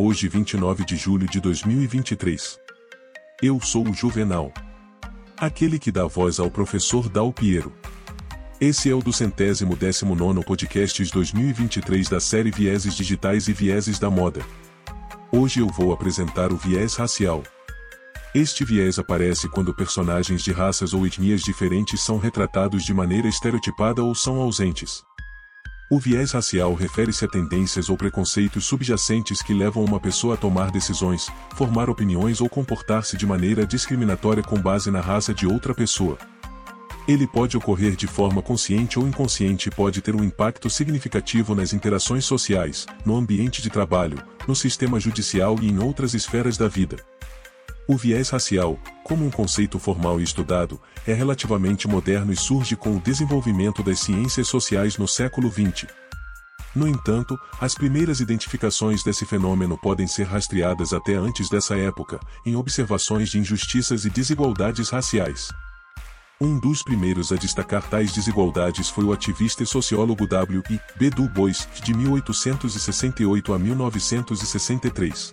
Hoje 29 de julho de 2023. Eu sou o Juvenal. Aquele que dá voz ao professor Dal Piero. Esse é o do centésimo décimo nono podcasts 2023 da série Vieses Digitais e Vieses da Moda. Hoje eu vou apresentar o viés racial. Este viés aparece quando personagens de raças ou etnias diferentes são retratados de maneira estereotipada ou são ausentes. O viés racial refere-se a tendências ou preconceitos subjacentes que levam uma pessoa a tomar decisões, formar opiniões ou comportar-se de maneira discriminatória com base na raça de outra pessoa. Ele pode ocorrer de forma consciente ou inconsciente e pode ter um impacto significativo nas interações sociais, no ambiente de trabalho, no sistema judicial e em outras esferas da vida. O viés racial, como um conceito formal e estudado, é relativamente moderno e surge com o desenvolvimento das ciências sociais no século XX. No entanto, as primeiras identificações desse fenômeno podem ser rastreadas até antes dessa época, em observações de injustiças e desigualdades raciais. Um dos primeiros a destacar tais desigualdades foi o ativista e sociólogo W. I. B. Du Bois, de 1868 a 1963.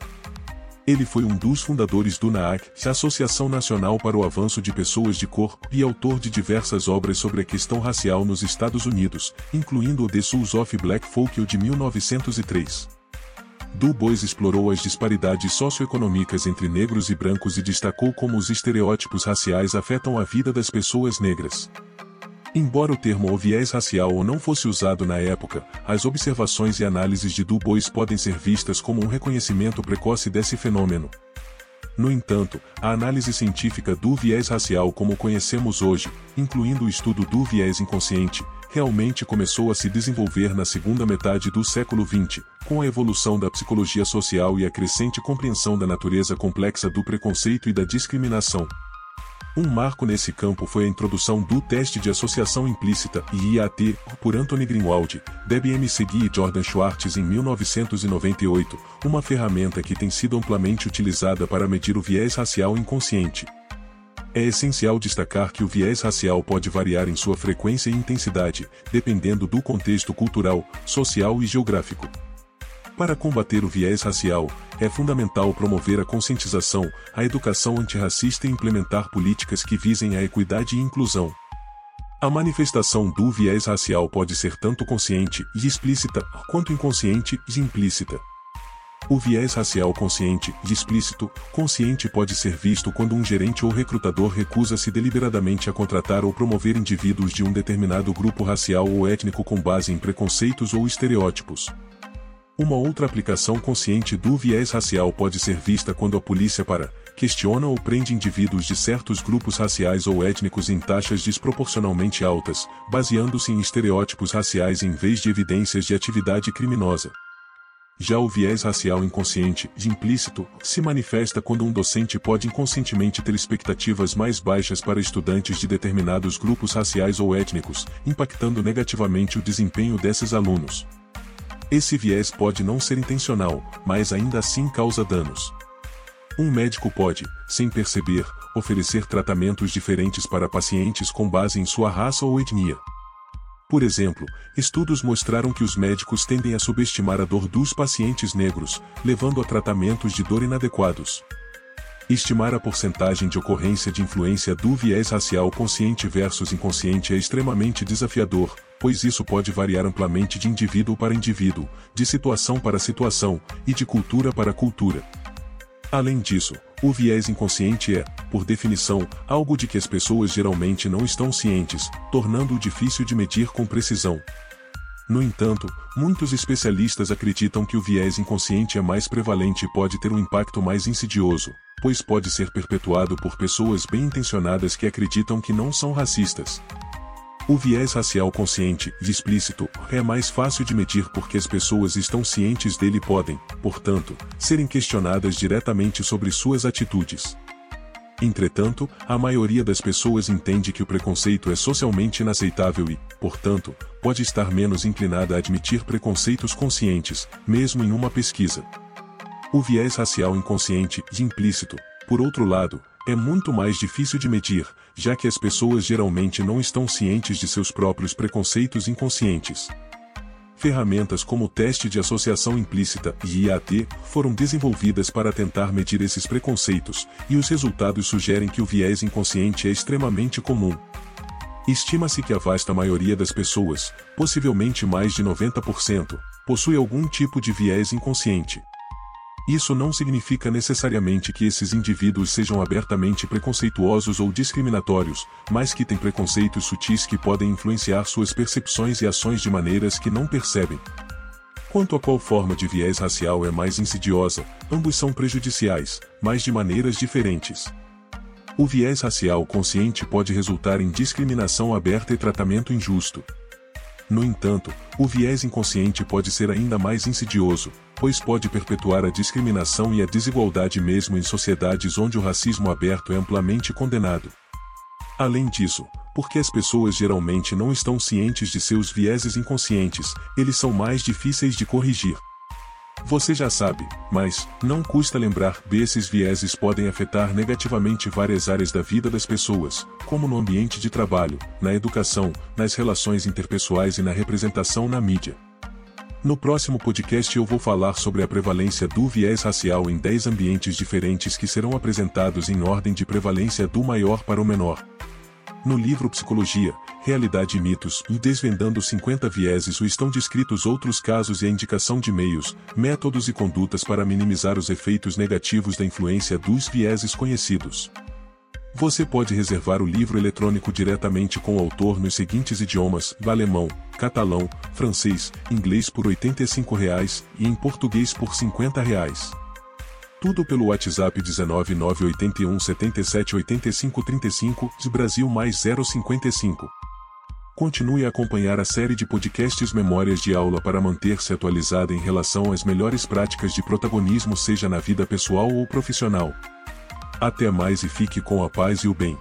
Ele foi um dos fundadores do NAAC, Associação Nacional para o Avanço de Pessoas de Cor, e autor de diversas obras sobre a questão racial nos Estados Unidos, incluindo o The Souls of Black Folk de 1903. Du Bois explorou as disparidades socioeconômicas entre negros e brancos e destacou como os estereótipos raciais afetam a vida das pessoas negras. Embora o termo ou viés racial ou não fosse usado na época, as observações e análises de Du Bois podem ser vistas como um reconhecimento precoce desse fenômeno. No entanto, a análise científica do viés racial como conhecemos hoje, incluindo o estudo do viés inconsciente, realmente começou a se desenvolver na segunda metade do século XX, com a evolução da psicologia social e a crescente compreensão da natureza complexa do preconceito e da discriminação. Um marco nesse campo foi a introdução do teste de associação implícita IAT por Anthony Greenwald, Debbie Segui e Jordan Schwartz em 1998, uma ferramenta que tem sido amplamente utilizada para medir o viés racial inconsciente. É essencial destacar que o viés racial pode variar em sua frequência e intensidade, dependendo do contexto cultural, social e geográfico. Para combater o viés racial, é fundamental promover a conscientização, a educação antirracista e implementar políticas que visem a equidade e inclusão. A manifestação do viés racial pode ser tanto consciente e explícita, quanto inconsciente e implícita. O viés racial consciente e explícito, consciente pode ser visto quando um gerente ou recrutador recusa-se deliberadamente a contratar ou promover indivíduos de um determinado grupo racial ou étnico com base em preconceitos ou estereótipos. Uma outra aplicação consciente do viés racial pode ser vista quando a polícia para, questiona ou prende indivíduos de certos grupos raciais ou étnicos em taxas desproporcionalmente altas, baseando-se em estereótipos raciais em vez de evidências de atividade criminosa. Já o viés racial inconsciente, de implícito, se manifesta quando um docente pode inconscientemente ter expectativas mais baixas para estudantes de determinados grupos raciais ou étnicos, impactando negativamente o desempenho desses alunos. Esse viés pode não ser intencional, mas ainda assim causa danos. Um médico pode, sem perceber, oferecer tratamentos diferentes para pacientes com base em sua raça ou etnia. Por exemplo, estudos mostraram que os médicos tendem a subestimar a dor dos pacientes negros, levando a tratamentos de dor inadequados. Estimar a porcentagem de ocorrência de influência do viés racial consciente versus inconsciente é extremamente desafiador, pois isso pode variar amplamente de indivíduo para indivíduo, de situação para situação, e de cultura para cultura. Além disso, o viés inconsciente é, por definição, algo de que as pessoas geralmente não estão cientes, tornando-o difícil de medir com precisão. No entanto, muitos especialistas acreditam que o viés inconsciente é mais prevalente e pode ter um impacto mais insidioso, pois pode ser perpetuado por pessoas bem intencionadas que acreditam que não são racistas. O viés racial consciente explícito é mais fácil de medir porque as pessoas estão cientes dele e podem, portanto, serem questionadas diretamente sobre suas atitudes. Entretanto, a maioria das pessoas entende que o preconceito é socialmente inaceitável e, portanto, pode estar menos inclinada a admitir preconceitos conscientes, mesmo em uma pesquisa. O viés racial inconsciente e implícito, por outro lado, é muito mais difícil de medir, já que as pessoas geralmente não estão cientes de seus próprios preconceitos inconscientes. ferramentas como o teste de associação implícita e IAT foram desenvolvidas para tentar medir esses preconceitos, e os resultados sugerem que o viés inconsciente é extremamente comum. Estima-se que a vasta maioria das pessoas, possivelmente mais de 90%, possui algum tipo de viés inconsciente. Isso não significa necessariamente que esses indivíduos sejam abertamente preconceituosos ou discriminatórios, mas que têm preconceitos sutis que podem influenciar suas percepções e ações de maneiras que não percebem. Quanto a qual forma de viés racial é mais insidiosa, ambos são prejudiciais, mas de maneiras diferentes. O viés racial consciente pode resultar em discriminação aberta e tratamento injusto. No entanto, o viés inconsciente pode ser ainda mais insidioso, pois pode perpetuar a discriminação e a desigualdade mesmo em sociedades onde o racismo aberto é amplamente condenado. Além disso, porque as pessoas geralmente não estão cientes de seus vieses inconscientes, eles são mais difíceis de corrigir. Você já sabe, mas não custa lembrar esses vieses podem afetar negativamente várias áreas da vida das pessoas, como no ambiente de trabalho, na educação, nas relações interpessoais e na representação na mídia. No próximo podcast eu vou falar sobre a prevalência do viés racial em 10 ambientes diferentes que serão apresentados em ordem de prevalência do maior para o menor. No livro Psicologia, Realidade e Mitos e Desvendando 50 Vieses estão descritos outros casos e a indicação de meios, métodos e condutas para minimizar os efeitos negativos da influência dos vieses conhecidos. Você pode reservar o livro eletrônico diretamente com o autor nos seguintes idiomas: alemão, catalão, francês, inglês por 85 reais, e em português por 50 reais. Tudo pelo WhatsApp 19981 77 85 35 de Brasil mais 055. Continue a acompanhar a série de podcasts Memórias de Aula para manter-se atualizada em relação às melhores práticas de protagonismo seja na vida pessoal ou profissional. Até mais e fique com a paz e o bem.